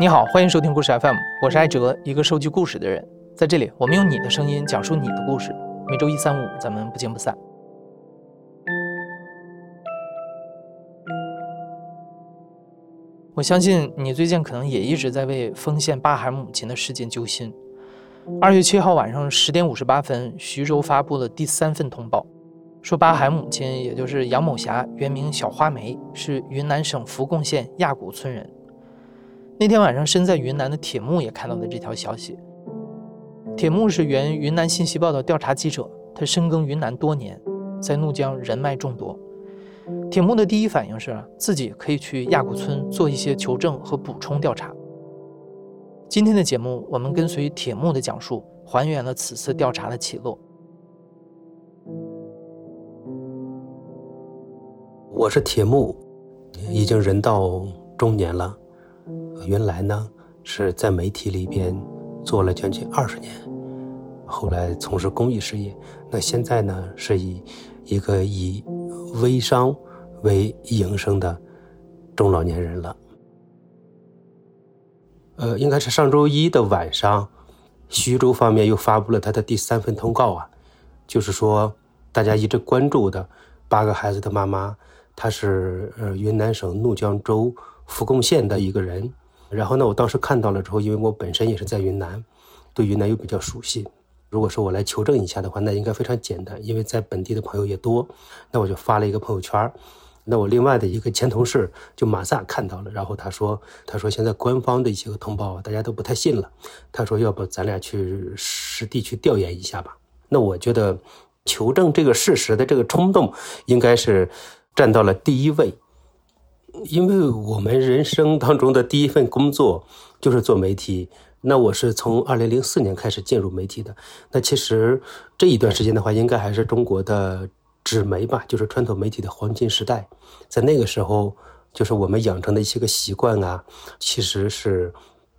你好，欢迎收听故事 FM，我是艾哲，一个收集故事的人。在这里，我们用你的声音讲述你的故事。每周一、三、五，咱们不见不散。我相信你最近可能也一直在为丰县巴海母亲的事件揪心。二月七号晚上十点五十八分，徐州发布了第三份通报，说巴海母亲，也就是杨某霞，原名小花梅，是云南省福贡县亚古村人。那天晚上，身在云南的铁木也看到了这条消息。铁木是原云南信息报的调查记者，他深耕云南多年，在怒江人脉众多。铁木的第一反应是自己可以去亚古村做一些求证和补充调查。今天的节目，我们跟随铁木的讲述，还原了此次调查的起落。我是铁木，已经人到中年了。原来呢是在媒体里边做了将近二十年，后来从事公益事业。那现在呢是以一个以微商为营生的中老年人了。呃，应该是上周一的晚上，徐州方面又发布了他的第三份通告啊，就是说大家一直关注的八个孩子的妈妈，她是呃云南省怒江州福贡县的一个人。然后呢，我当时看到了之后，因为我本身也是在云南，对云南又比较熟悉。如果说我来求证一下的话，那应该非常简单，因为在本地的朋友也多。那我就发了一个朋友圈那我另外的一个前同事就马萨看到了，然后他说：“他说现在官方的一些个通报大家都不太信了。他说要不咱俩去实地去调研一下吧。”那我觉得求证这个事实的这个冲动应该是占到了第一位。因为我们人生当中的第一份工作就是做媒体，那我是从二零零四年开始进入媒体的。那其实这一段时间的话，应该还是中国的纸媒吧，就是传统媒体的黄金时代。在那个时候，就是我们养成的一些个习惯啊，其实是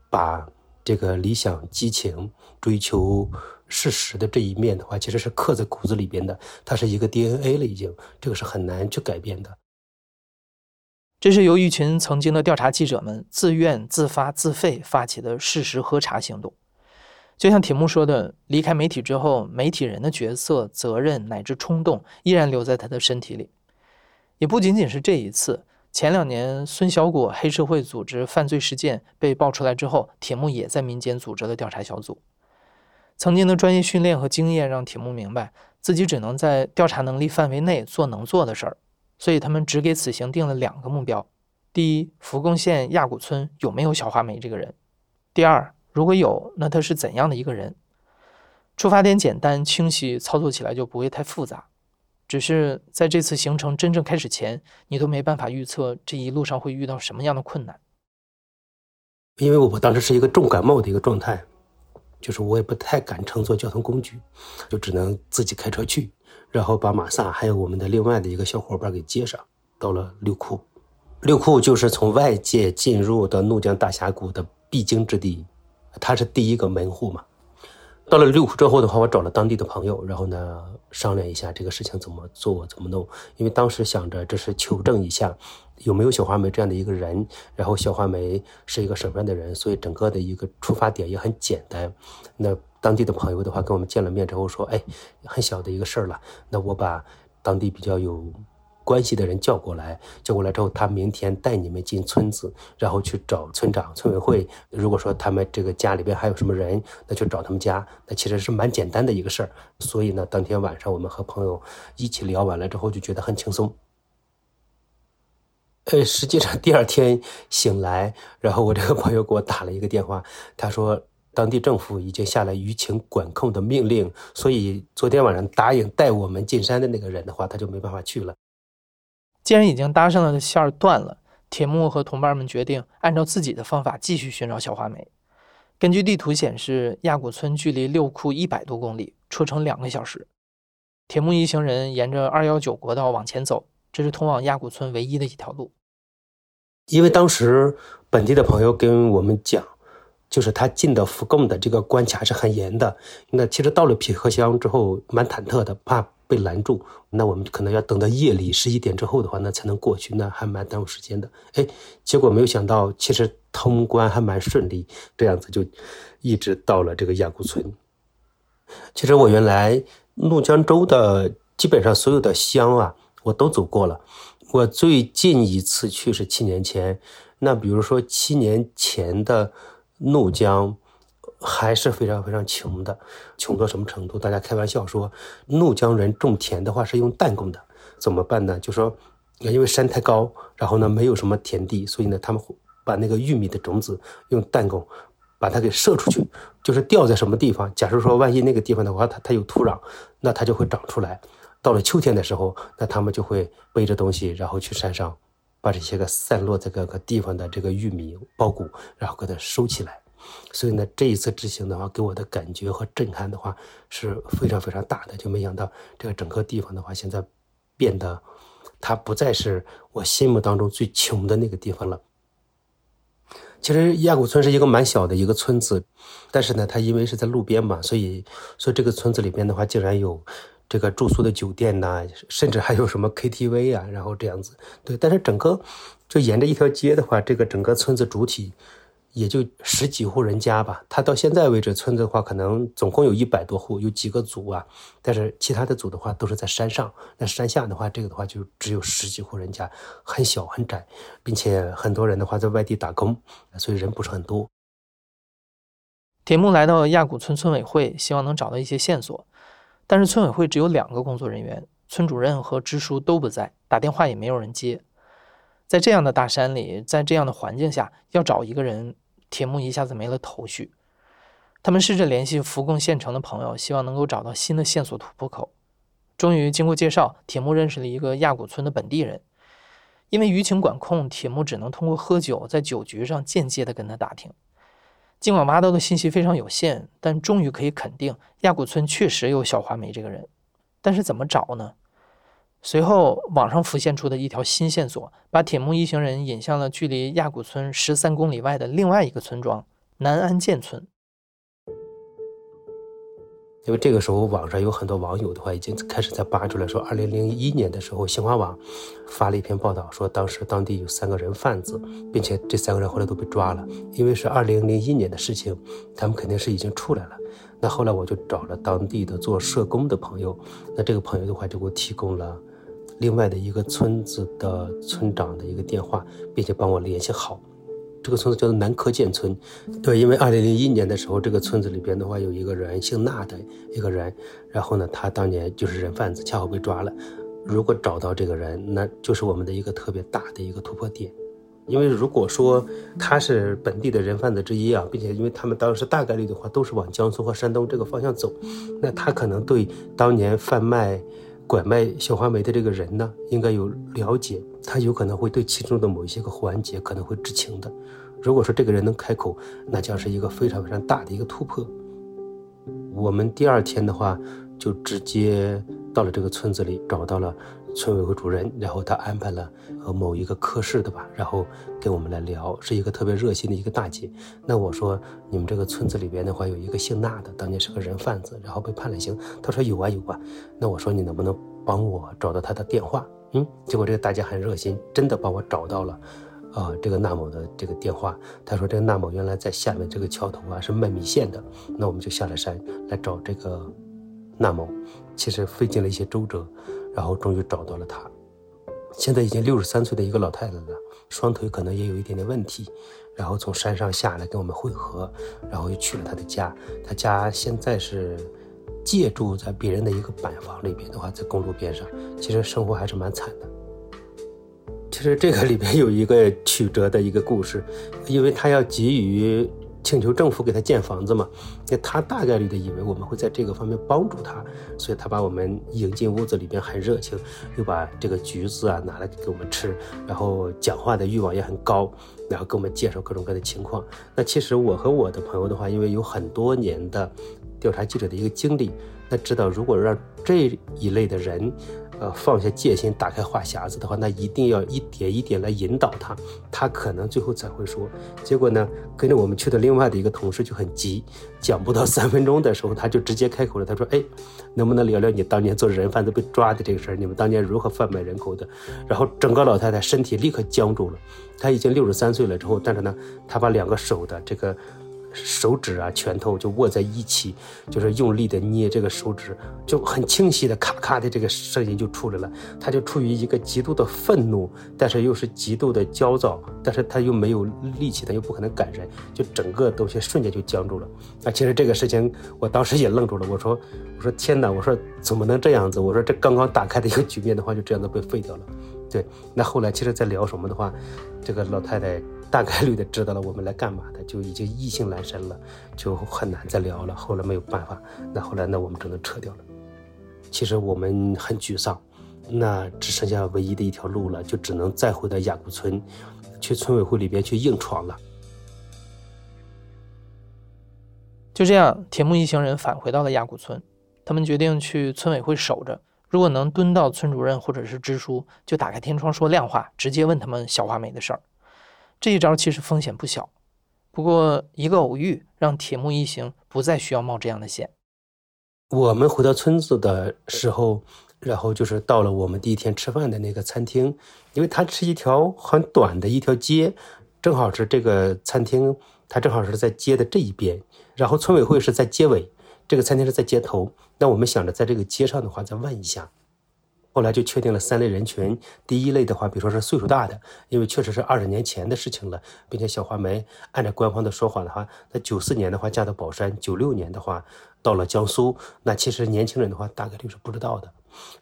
把这个理想、激情、追求事实的这一面的话，其实是刻在骨子里边的，它是一个 DNA 了，已经，这个是很难去改变的。这是由一群曾经的调查记者们自愿、自发、自费发起的事实核查行动。就像铁木说的，离开媒体之后，媒体人的角色、责任乃至冲动依然留在他的身体里。也不仅仅是这一次，前两年孙小果黑社会组织犯罪事件被爆出来之后，铁木也在民间组织了调查小组。曾经的专业训练和经验让铁木明白，自己只能在调查能力范围内做能做的事儿。所以他们只给此行定了两个目标：第一，福贡县亚古村有没有小花梅这个人；第二，如果有，那他是怎样的一个人？出发点简单清晰，操作起来就不会太复杂。只是在这次行程真正开始前，你都没办法预测这一路上会遇到什么样的困难。因为我当时是一个重感冒的一个状态，就是我也不太敢乘坐交通工具，就只能自己开车去。然后把马萨还有我们的另外的一个小伙伴给接上，到了六库。六库就是从外界进入到怒江大峡谷的必经之地，它是第一个门户嘛。到了六库之后的话，我找了当地的朋友，然后呢商量一下这个事情怎么做怎么弄。因为当时想着这是求证一下有没有小花梅这样的一个人，然后小花梅是一个什么样的人，所以整个的一个出发点也很简单。那。当地的朋友的话，跟我们见了面之后说：“哎，很小的一个事儿了。那我把当地比较有关系的人叫过来，叫过来之后，他明天带你们进村子，然后去找村长、村委会。如果说他们这个家里边还有什么人，那就找他们家。那其实是蛮简单的一个事儿。所以呢，当天晚上我们和朋友一起聊完了之后，就觉得很轻松。呃，实际上第二天醒来，然后我这个朋友给我打了一个电话，他说。”当地政府已经下了舆情管控的命令，所以昨天晚上答应带我们进山的那个人的话，他就没办法去了。既然已经搭上了的线儿断了，铁木和同伴们决定按照自己的方法继续寻找小花梅。根据地图显示，亚古村距离六库一百多公里，车程两个小时。铁木一行人沿着二幺九国道往前走，这是通往亚古村唯一的一条路。因为当时本地的朋友跟我们讲。就是他进的福贡的这个关卡是很严的，那其实到了皮克乡之后蛮忐忑的，怕被拦住。那我们可能要等到夜里十一点之后的话，那才能过去，那还蛮耽误时间的。哎，结果没有想到，其实通关还蛮顺利，这样子就一直到了这个亚古村。其实我原来怒江州的基本上所有的乡啊，我都走过了。我最近一次去是七年前，那比如说七年前的怒江。还是非常非常穷的，穷到什么程度？大家开玩笑说，怒江人种田的话是用弹弓的，怎么办呢？就说，因为山太高，然后呢没有什么田地，所以呢他们会把那个玉米的种子用弹弓把它给射出去，就是掉在什么地方。假设说万一那个地方的话，它它有土壤，那它就会长出来。到了秋天的时候，那他们就会背着东西，然后去山上，把这些个散落在各个地方的这个玉米苞谷，然后给它收起来。所以呢，这一次执行的话，给我的感觉和震撼的话是非常非常大的。就没想到这个整个地方的话，现在变得它不再是我心目当中最穷的那个地方了。其实亚古村是一个蛮小的一个村子，但是呢，它因为是在路边嘛，所以所以这个村子里边的话，竟然有这个住宿的酒店呐，甚至还有什么 KTV 啊，然后这样子。对，但是整个就沿着一条街的话，这个整个村子主体。也就十几户人家吧，他到现在为止，村子的话可能总共有一百多户，有几个组啊，但是其他的组的话都是在山上，那山下的话，这个的话就只有十几户人家，很小很窄，并且很多人的话在外地打工，所以人不是很多。铁木来到亚古村村委会，希望能找到一些线索，但是村委会只有两个工作人员，村主任和支书都不在，打电话也没有人接。在这样的大山里，在这样的环境下，要找一个人，铁木一下子没了头绪。他们试着联系福贡县城的朋友，希望能够找到新的线索突破口。终于，经过介绍，铁木认识了一个亚古村的本地人。因为舆情管控，铁木只能通过喝酒，在酒局上间接的跟他打听。尽管挖到的信息非常有限，但终于可以肯定，亚古村确实有小花梅这个人。但是怎么找呢？随后，网上浮现出的一条新线索，把铁木一行人引向了距离亚古村十三公里外的另外一个村庄——南安建村。因为这个时候，网上有很多网友的话，已经开始在扒出来说，二零零一年的时候，新华网发了一篇报道，说当时当地有三个人贩子，并且这三个人后来都被抓了。因为是二零零一年的事情，他们肯定是已经出来了。那后来我就找了当地的做社工的朋友，那这个朋友的话就给我提供了。另外的一个村子的村长的一个电话，并且帮我联系好，这个村子叫做南柯建村。对，因为二零零一年的时候，这个村子里边的话有一个人姓纳的一个人，然后呢，他当年就是人贩子，恰好被抓了。如果找到这个人，那就是我们的一个特别大的一个突破点。因为如果说他是本地的人贩子之一啊，并且因为他们当时大概率的话都是往江苏和山东这个方向走，那他可能对当年贩卖。拐卖小花梅的这个人呢，应该有了解，他有可能会对其中的某一些个环节可能会知情的。如果说这个人能开口，那将是一个非常非常大的一个突破。我们第二天的话，就直接到了这个村子里，找到了村委会主任，然后他安排了和某一个科室的吧，然后跟我们来聊，是一个特别热心的一个大姐。那我说，你们这个村子里边的话，有一个姓纳的，当年是个人贩子，然后被判了刑。他说有啊有啊。那我说你能不能帮我找到他的电话？嗯，结果这个大姐很热心，真的帮我找到了，啊，这个纳某的这个电话。他说这个纳某原来在下面这个桥头啊是卖米线的。那我们就下了山来找这个纳某，其实费尽了一些周折，然后终于找到了他。现在已经六十三岁的一个老太太了，双腿可能也有一点点问题。然后从山上下来跟我们会合，然后又去了他的家。他家现在是借住在别人的一个板房里边的话，在公路边上，其实生活还是蛮惨的。其实这个里边有一个曲折的一个故事，因为他要急于。请求政府给他建房子嘛？那他大概率的以为我们会在这个方面帮助他，所以他把我们引进屋子里边很热情，又把这个橘子啊拿来给我们吃，然后讲话的欲望也很高，然后给我们介绍各种各样的情况。那其实我和我的朋友的话，因为有很多年的调查记者的一个经历，那知道如果让这一类的人呃，放下戒心，打开话匣子的话，那一定要一点一点来引导他，他可能最后才会说。结果呢，跟着我们去的另外的一个同事就很急，讲不到三分钟的时候，他就直接开口了，他说：“哎，能不能聊聊你当年做人贩子被抓的这个事儿？你们当年如何贩卖人口的？”然后整个老太太身体立刻僵住了，她已经六十三岁了之后，但是呢，她把两个手的这个。手指啊，拳头就握在一起，就是用力的捏这个手指，就很清晰的咔咔的这个声音就出来了。他就处于一个极度的愤怒，但是又是极度的焦躁，但是他又没有力气，他又不可能赶人，就整个东西瞬间就僵住了。啊，其实这个事情我当时也愣住了，我说，我说天哪，我说怎么能这样子？我说这刚刚打开的一个局面的话，就这样子被废掉了。对，那后来其实在聊什么的话，这个老太太。大概率的知道了我们来干嘛的，就已经意兴阑珊了，就很难再聊了。后来没有办法，那后来那我们只能撤掉了。其实我们很沮丧，那只剩下唯一的一条路了，就只能再回到亚古村，去村委会里边去硬闯了。就这样，铁木一行人返回到了亚古村，他们决定去村委会守着，如果能蹲到村主任或者是支书，就打开天窗说亮话，直接问他们小花梅的事儿。这一招其实风险不小，不过一个偶遇让铁木一行不再需要冒这样的险。我们回到村子的时候，然后就是到了我们第一天吃饭的那个餐厅，因为它是一条很短的一条街，正好是这个餐厅，它正好是在街的这一边，然后村委会是在街尾，这个餐厅是在街头。那我们想着在这个街上的话，再问一下。后来就确定了三类人群。第一类的话，比如说是岁数大的，因为确实是二十年前的事情了，并且小花梅按照官方的说法的话，那九四年的话嫁到宝山，九六年的话到了江苏。那其实年轻人的话大概率是不知道的。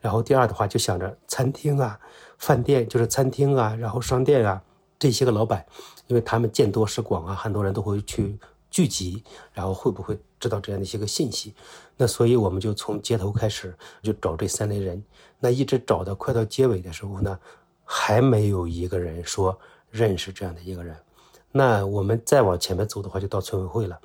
然后第二的话就想着餐厅啊、饭店，就是餐厅啊，然后商店啊这些个老板，因为他们见多识广啊，很多人都会去。聚集，然后会不会知道这样的一些个信息？那所以我们就从街头开始就找这三类人，那一直找到快到结尾的时候呢，还没有一个人说认识这样的一个人。那我们再往前面走的话，就到村委会了。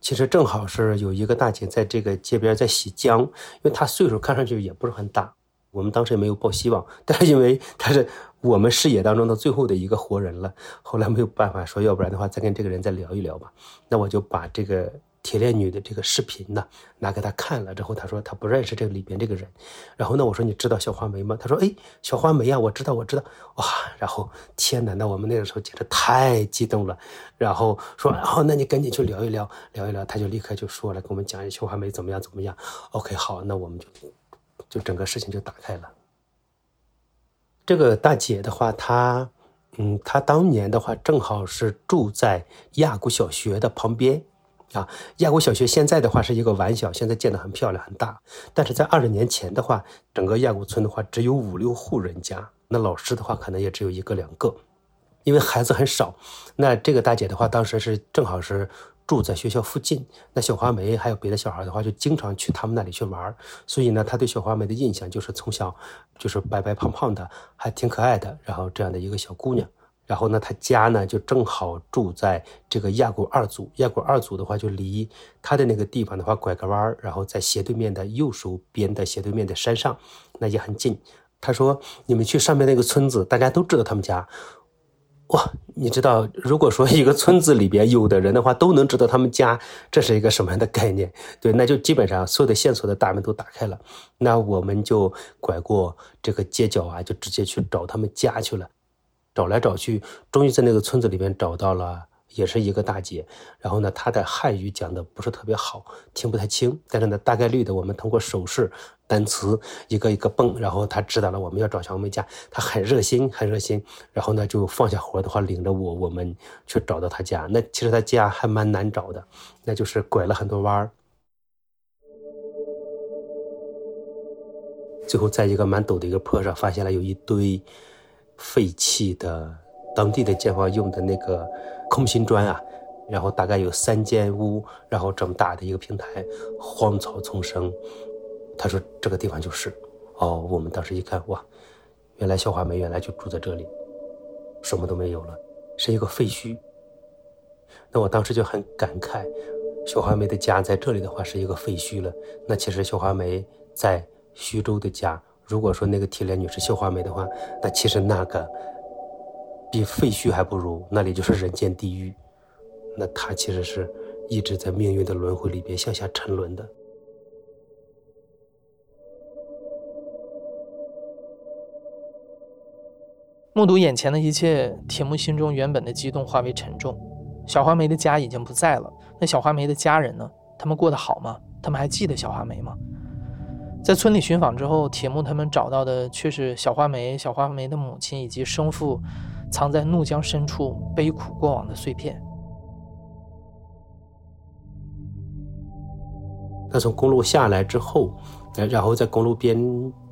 其实正好是有一个大姐在这个街边在洗浆，因为她岁数看上去也不是很大。我们当时也没有抱希望，但是因为她是我们视野当中的最后的一个活人了，后来没有办法说，要不然的话再跟这个人再聊一聊吧。那我就把这个铁链女的这个视频呢拿给他看了之后，他说他不认识这个里边这个人。然后呢，我说你知道小花梅吗？他说哎，小花梅呀，我知道，我知道。哇，然后天哪，那我们那个时候简直太激动了。然后说哦，那你赶紧去聊一聊，聊一聊。他就立刻就说了，跟我们讲小花梅怎么样怎么样。OK，好，那我们就。就整个事情就打开了。这个大姐的话，她，嗯，她当年的话正好是住在亚古小学的旁边，啊，亚古小学现在的话是一个完小，现在建得很漂亮很大，但是在二十年前的话，整个亚古村的话只有五六户人家，那老师的话可能也只有一个两个，因为孩子很少。那这个大姐的话，当时是正好是。住在学校附近，那小花梅还有别的小孩的话，就经常去他们那里去玩所以呢，她对小花梅的印象就是从小就是白白胖胖的，还挺可爱的，然后这样的一个小姑娘。然后呢，他家呢就正好住在这个亚古二组，亚古二组的话就离他的那个地方的话拐个弯然后在斜对面的右手边的斜对面的山上，那也很近。他说：“你们去上面那个村子，大家都知道他们家。”哇，你知道，如果说一个村子里边有的人的话，都能知道他们家这是一个什么样的概念，对，那就基本上所有的线索的大门都打开了。那我们就拐过这个街角啊，就直接去找他们家去了。找来找去，终于在那个村子里面找到了。也是一个大姐，然后呢，她的汉语讲的不是特别好，听不太清。但是呢，大概率的，我们通过手势、单词一个一个蹦，然后她知道了我们要找小梅家，她很热心，很热心。然后呢，就放下活的话，领着我，我们去找到她家。那其实她家还蛮难找的，那就是拐了很多弯儿，最后在一个蛮陡的一个坡上，发现了有一堆废弃的当地的建房用的那个。空心砖啊，然后大概有三间屋，然后这么大的一个平台，荒草丛生。他说这个地方就是，哦，我们当时一看，哇，原来小花梅原来就住在这里，什么都没有了，是一个废墟。那我当时就很感慨，小花梅的家在这里的话是一个废墟了。那其实小花梅在徐州的家，如果说那个铁链女是绣花梅的话，那其实那个比废墟还不如，那里就是人间地狱。那她其实是一直在命运的轮回里边向下沉沦的。目睹眼前的一切，铁木心中原本的激动化为沉重。小花梅的家已经不在了，那小花梅的家人呢？他们过得好吗？他们还记得小花梅吗？在村里寻访之后，铁木他们找到的却是小花梅、小花梅的母亲以及生父藏在怒江深处悲苦过往的碎片。他从公路下来之后，然后在公路边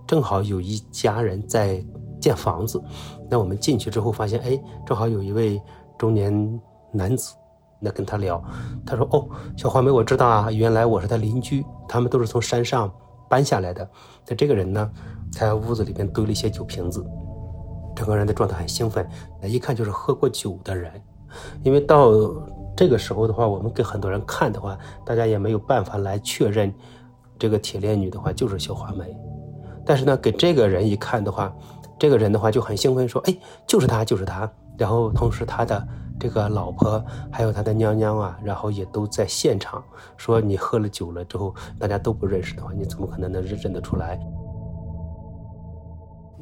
正好有一家人在。建房子，那我们进去之后发现，哎，正好有一位中年男子，那跟他聊，他说：“哦，小花梅，我知道啊，原来我是他邻居，他们都是从山上搬下来的。那这个人呢，在屋子里边堆了一些酒瓶子，整个人的状态很兴奋，一看就是喝过酒的人。因为到这个时候的话，我们给很多人看的话，大家也没有办法来确认这个铁链女的话就是小花梅，但是呢，给这个人一看的话。”这个人的话就很兴奋，说：“哎，就是他，就是他。”然后同时他的这个老婆还有他的娘娘啊，然后也都在现场，说：“你喝了酒了之后，大家都不认识的话，你怎么可能能认认得出来？”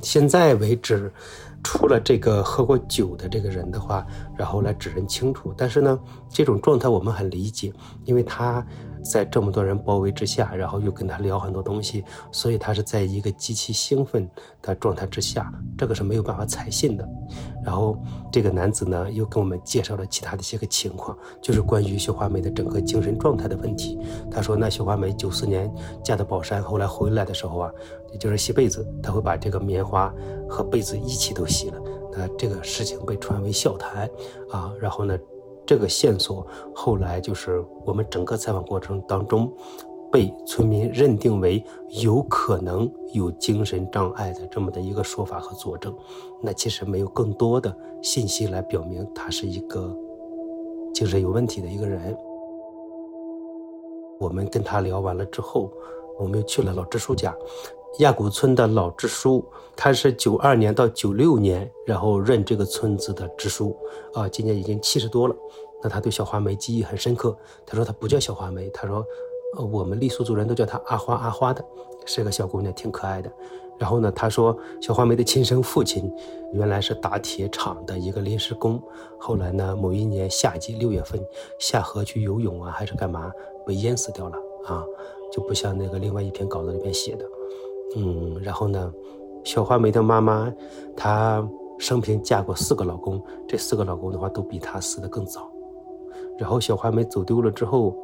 现在为止，除了这个喝过酒的这个人的话，然后来指认清楚。但是呢，这种状态我们很理解，因为他。在这么多人包围之下，然后又跟他聊很多东西，所以他是在一个极其兴奋的状态之下，这个是没有办法采信的。然后这个男子呢，又跟我们介绍了其他的一些个情况，就是关于绣花梅的整个精神状态的问题。他说，那绣花梅九四年嫁到宝山，后来回来的时候啊，也就是洗被子，他会把这个棉花和被子一起都洗了。那这个事情被传为笑谈啊，然后呢？这个线索后来就是我们整个采访过程当中，被村民认定为有可能有精神障碍的这么的一个说法和佐证。那其实没有更多的信息来表明他是一个精神有问题的一个人。我们跟他聊完了之后，我们又去了老支书家。亚古村的老支书，他是九二年到九六年，然后任这个村子的支书，啊，今年已经七十多了。那他对小花梅记忆很深刻。他说他不叫小花梅，他说，呃，我们傈僳族人都叫她阿花阿花的，是个小姑娘，挺可爱的。然后呢，他说小花梅的亲生父亲原来是打铁厂的一个临时工，后来呢，某一年夏季六月份下河去游泳啊，还是干嘛，被淹死掉了啊，就不像那个另外一篇稿子里边写的。嗯，然后呢，小花梅的妈妈，她生平嫁过四个老公，这四个老公的话都比她死的更早。然后小花梅走丢了之后，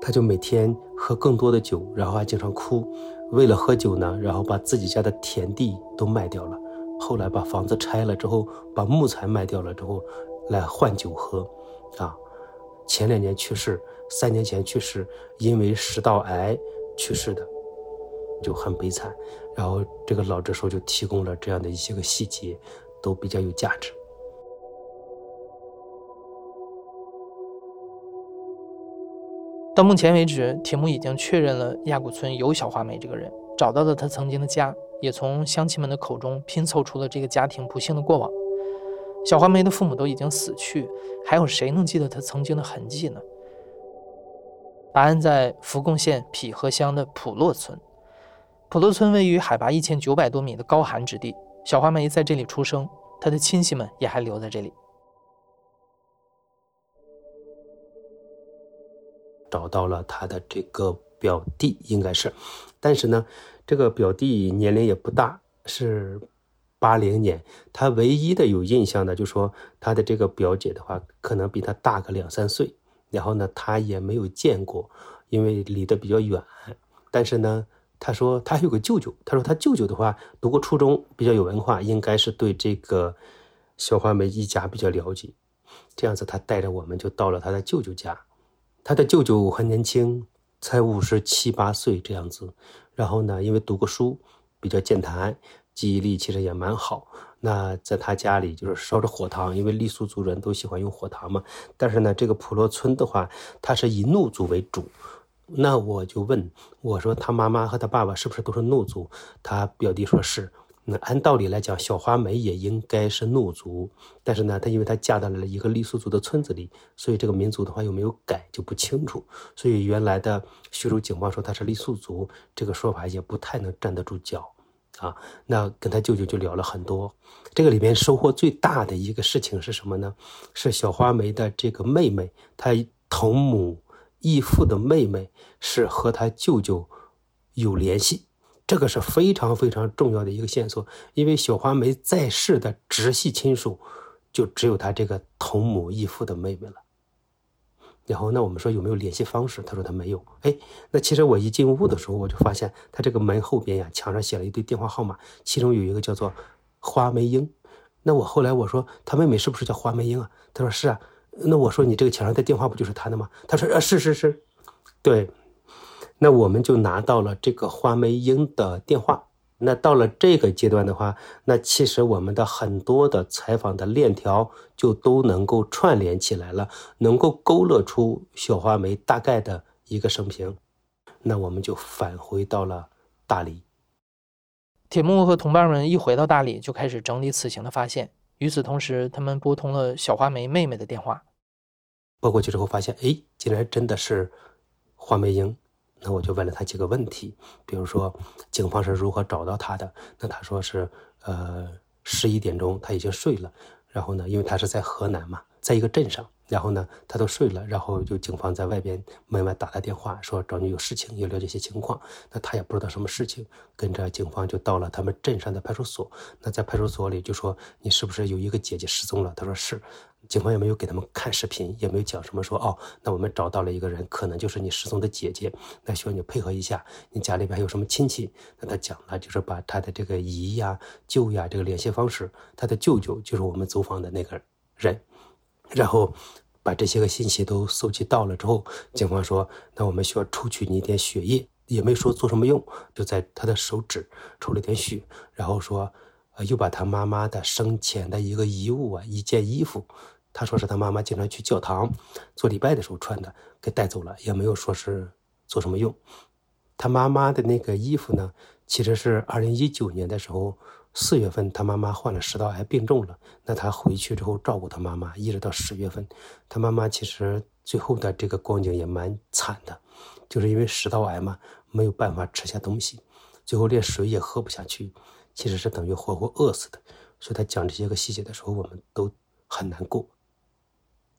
她就每天喝更多的酒，然后还经常哭。为了喝酒呢，然后把自己家的田地都卖掉了。后来把房子拆了之后，把木材卖掉了之后，来换酒喝。啊，前两年去世，三年前去世，因为食道癌去世的。就很悲惨，然后这个老支书就提供了这样的一些个细节，都比较有价值。到目前为止，铁木已经确认了亚古村有小花梅这个人，找到了他曾经的家，也从乡亲们的口中拼凑出了这个家庭不幸的过往。小花梅的父母都已经死去，还有谁能记得他曾经的痕迹呢？答案在福贡县匹河乡的普洛村。普洛村位于海拔一千九百多米的高寒之地，小花梅在这里出生，她的亲戚们也还留在这里。找到了他的这个表弟，应该是，但是呢，这个表弟年龄也不大，是八零年。他唯一的有印象的，就说他的这个表姐的话，可能比他大个两三岁。然后呢，他也没有见过，因为离得比较远。但是呢。他说他还有个舅舅，他说他舅舅的话读过初中，比较有文化，应该是对这个小花梅一家比较了解。这样子，他带着我们就到了他的舅舅家。他的舅舅很年轻，才五十七八岁这样子。然后呢，因为读过书，比较健谈，记忆力其实也蛮好。那在他家里就是烧着火塘，因为傈僳族人都喜欢用火塘嘛。但是呢，这个普洛村的话，它是以怒族为主。那我就问我说他妈妈和他爸爸是不是都是怒族？他表弟说是。那按道理来讲，小花梅也应该是怒族，但是呢，她因为她嫁到了一个傈僳族的村子里，所以这个民族的话又没有改，就不清楚。所以原来的徐州警方说她是傈僳族，这个说法也不太能站得住脚啊。那跟他舅舅就聊了很多，这个里面收获最大的一个事情是什么呢？是小花梅的这个妹妹，她同母义父的妹妹是和他舅舅有联系。这个是非常非常重要的一个线索，因为小花梅在世的直系亲属就只有她这个同母异父的妹妹了。然后，那我们说有没有联系方式？他说他没有。哎，那其实我一进屋的时候，我就发现他这个门后边呀，墙上写了一堆电话号码，其中有一个叫做花梅英。那我后来我说他妹妹是不是叫花梅英啊？他说是啊。那我说你这个墙上的电话不就是他的吗？他说啊，是是是，对。那我们就拿到了这个花梅英的电话。那到了这个阶段的话，那其实我们的很多的采访的链条就都能够串联起来了，能够勾勒出小花梅大概的一个生平。那我们就返回到了大理。铁木和同伴们一回到大理，就开始整理此行的发现。与此同时，他们拨通了小花梅妹妹的电话。拨过去之后，发现哎，竟然真的是花梅英。那我就问了她几个问题，比如说警方是如何找到她的？那她说是，呃，十一点钟她已经睡了，然后呢，因为她是在河南嘛，在一个镇上。然后呢，他都睡了，然后就警方在外边门外打他电话，说找你有事情，要了解些情况。那他也不知道什么事情，跟着警方就到了他们镇上的派出所。那在派出所里就说你是不是有一个姐姐失踪了？他说是。警方也没有给他们看视频，也没有讲什么说哦，那我们找到了一个人，可能就是你失踪的姐姐。那需要你配合一下，你家里边还有什么亲戚？那他讲了，就是把他的这个姨呀、舅呀这个联系方式，他的舅舅就是我们走访的那个人。然后把这些个信息都搜集到了之后，警方说：“那我们需要抽取你一点血液，也没说做什么用，就在他的手指抽了点血，然后说，呃，又把他妈妈的生前的一个遗物啊，一件衣服，他说是他妈妈经常去教堂做礼拜的时候穿的，给带走了，也没有说是做什么用。他妈妈的那个衣服呢，其实是二零一九年的时候。”四月份，他妈妈患了食道癌，病重了。那他回去之后照顾他妈妈，一直到十月份，他妈妈其实最后的这个光景也蛮惨的，就是因为食道癌嘛，没有办法吃下东西，最后连水也喝不下去，其实是等于活活饿死的。所以他讲这些个细节的时候，我们都很难过。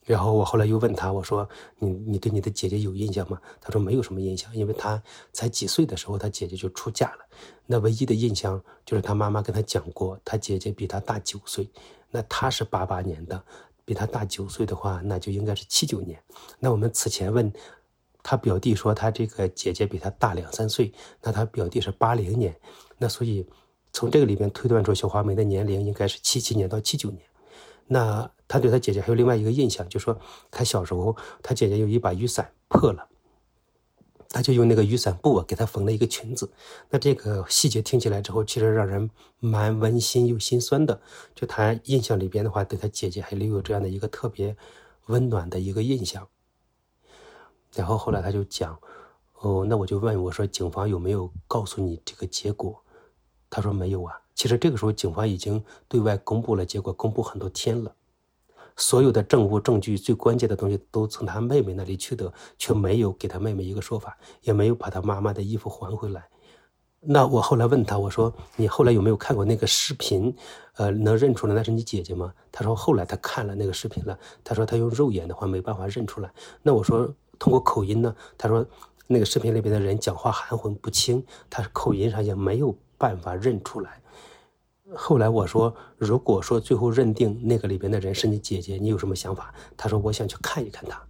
然后我后来又问他，我说：“你你对你的姐姐有印象吗？”他说：“没有什么印象，因为他才几岁的时候，他姐姐就出嫁了。那唯一的印象就是他妈妈跟他讲过，他姐姐比他大九岁。那他是八八年的，比他大九岁的话，那就应该是七九年。那我们此前问他表弟说，他这个姐姐比他大两三岁，那他表弟是八零年，那所以从这个里面推断出小花梅的年龄应该是七七年到七九年。”那他对他姐姐还有另外一个印象，就说他小时候他姐姐有一把雨伞破了，他就用那个雨伞布给他缝了一个裙子。那这个细节听起来之后，其实让人蛮温馨又心酸的。就他印象里边的话，对他姐姐还留有这样的一个特别温暖的一个印象。然后后来他就讲，哦，那我就问我说，警方有没有告诉你这个结果？他说没有啊。其实这个时候，警方已经对外公布了结果，公布很多天了。所有的证物、证据，最关键的东西都从他妹妹那里取得，却没有给他妹妹一个说法，也没有把他妈妈的衣服还回来。那我后来问他，我说：“你后来有没有看过那个视频？呃，能认出来那是你姐姐吗？”他说：“后来他看了那个视频了。他说他用肉眼的话没办法认出来。那我说通过口音呢？他说那个视频里边的人讲话含混不清，他口音上也没有办法认出来。”后来我说，如果说最后认定那个里边的人是你姐姐，你有什么想法？他说我想去看一看他。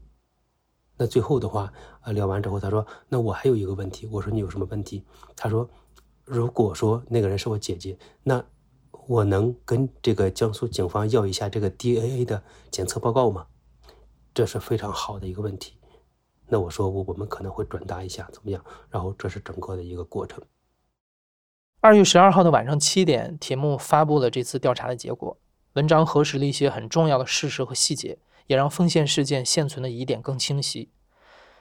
那最后的话，呃，聊完之后，他说，那我还有一个问题。我说你有什么问题？他说，如果说那个人是我姐姐，那我能跟这个江苏警方要一下这个 DNA 的检测报告吗？这是非常好的一个问题。那我说我我们可能会转达一下，怎么样？然后这是整个的一个过程。二月十二号的晚上七点，铁木发布了这次调查的结果。文章核实了一些很重要的事实和细节，也让丰县事件现存的疑点更清晰。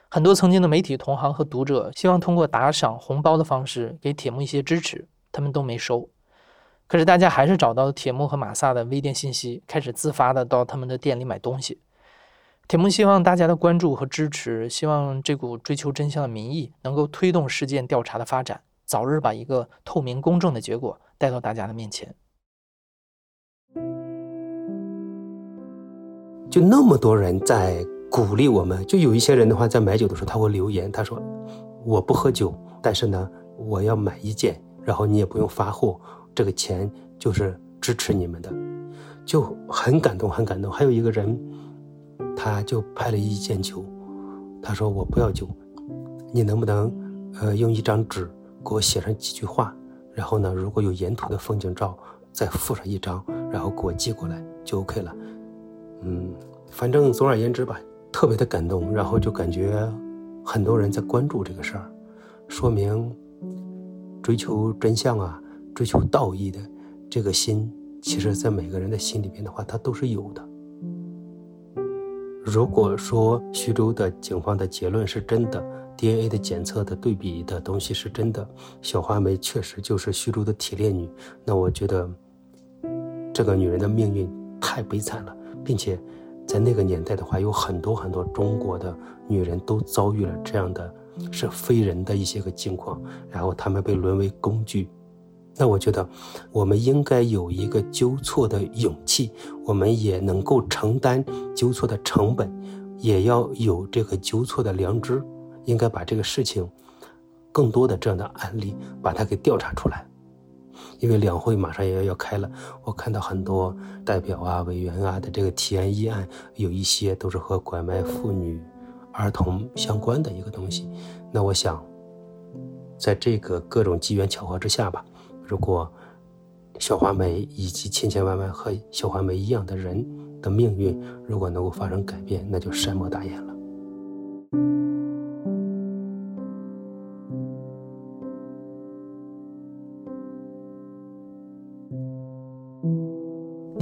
很多曾经的媒体同行和读者希望通过打赏红包的方式给铁木一些支持，他们都没收。可是大家还是找到了铁木和马萨的微店信息，开始自发的到他们的店里买东西。铁木希望大家的关注和支持，希望这股追求真相的民意能够推动事件调查的发展，早日把一个透明公正的结果带到大家的面前。就那么多人在。鼓励我们，就有一些人的话，在买酒的时候，他会留言，他说：“我不喝酒，但是呢，我要买一件，然后你也不用发货，这个钱就是支持你们的，就很感动，很感动。”还有一个人，他就拍了一件酒，他说：“我不要酒，你能不能，呃，用一张纸给我写上几句话，然后呢，如果有沿途的风景照，再附上一张，然后给我寄过来就 OK 了。”嗯，反正总而言之吧。特别的感动，然后就感觉很多人在关注这个事儿，说明追求真相啊、追求道义的这个心，其实在每个人的心里边的话，它都是有的。如果说徐州的警方的结论是真的，DNA 的检测的对比的东西是真的，小花梅确实就是徐州的铁链女，那我觉得这个女人的命运太悲惨了，并且。在那个年代的话，有很多很多中国的女人都遭遇了这样的是非人的一些个境况，然后她们被沦为工具。那我觉得，我们应该有一个纠错的勇气，我们也能够承担纠错的成本，也要有这个纠错的良知，应该把这个事情更多的这样的案例把它给调查出来。因为两会马上也要要开了，我看到很多代表啊、委员啊的这个提案议案，有一些都是和拐卖妇女、儿童相关的一个东西。那我想，在这个各种机缘巧合之下吧，如果小花梅以及千千万万和小花梅一样的人的命运，如果能够发生改变，那就善莫大焉了。